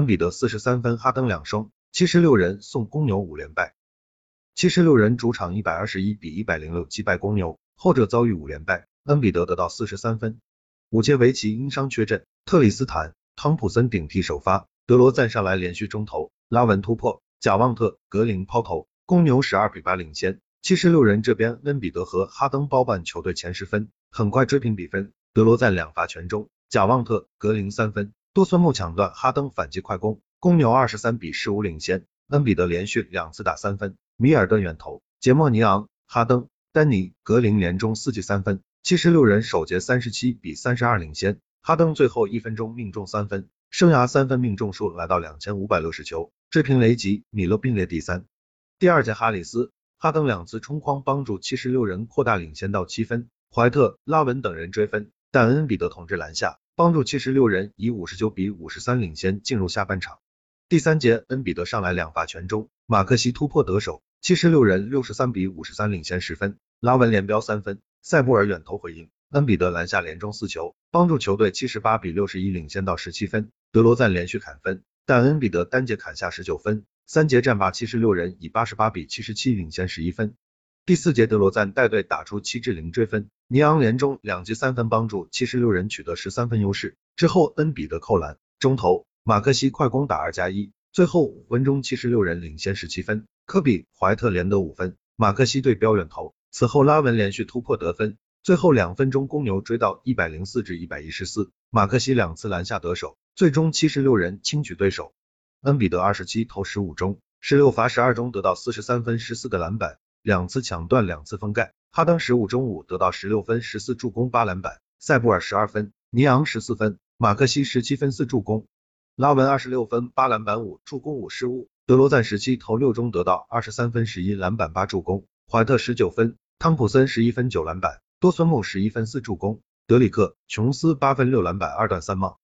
恩比德四十三分，哈登两双，七十六人送公牛五连败。七十六人主场一百二十一比一百零六击败公牛，后者遭遇五连败，恩比德得到四十三分。五节维奇因伤缺阵，特里斯坦汤普森顶替首发，德罗赞上来连续中投，拉文突破，贾旺特格林抛投，公牛十二比八领先。七十六人这边恩比德和哈登包办球队前十分，很快追平比分。德罗赞两罚全中，贾旺特格林三分，多孙木抢断，哈登反击快攻，公牛二十三比十五领先。恩比德连续两次打三分，米尔顿远投，杰莫尼昂、哈登、丹尼格林连中四记三分。七十六人首节三十七比三十二领先，哈登最后一分钟命中三分，生涯三分命中数来到两千五百六十球，追平雷吉、米勒并列第三。第二节哈里斯、哈登两次冲框帮助七十六人扩大领先到七分，怀特、拉文等人追分，但恩比德统治篮下，帮助七十六人以五十九比五十三领先进入下半场。第三节恩比德上来两罚全中，马克西突破得手，七十六人六十三比五十三领先十分，拉文连飙三分。塞布尔远投回应，恩比德篮下连中四球，帮助球队七十八比六十一领先到十七分。德罗赞连续砍分，但恩比德单节砍下十九分，三节战罢七十六人以八十八比七十七领先十一分。第四节德罗赞带队打出七至零追分，尼昂连中两记三分，帮助七十六人取得十三分优势。之后恩比德扣篮中投，马克西快攻打二加一，最后五分钟七十六人领先十七分。科比怀特连得五分，马克西对标远投。此后拉文连续突破得分，最后两分钟公牛追到一百零四至一百一十四，马克西两次篮下得手，最终七十六人轻取对手。恩比德二十七投十五中，十六罚十二中得到四十三分十四个篮板，两次抢断两次封盖。哈登十五中五得到十六分十四助攻八篮板，塞布尔十二分，尼昂十四分，马克西十七分四助攻，拉文二十六分八篮板五助攻五失误，德罗赞十七投六中得到二十三分十一篮板八助攻。怀特十九分，汤普森十一分九篮板，多孙木十一分四助攻，德里克琼斯八分六篮板二断三帽。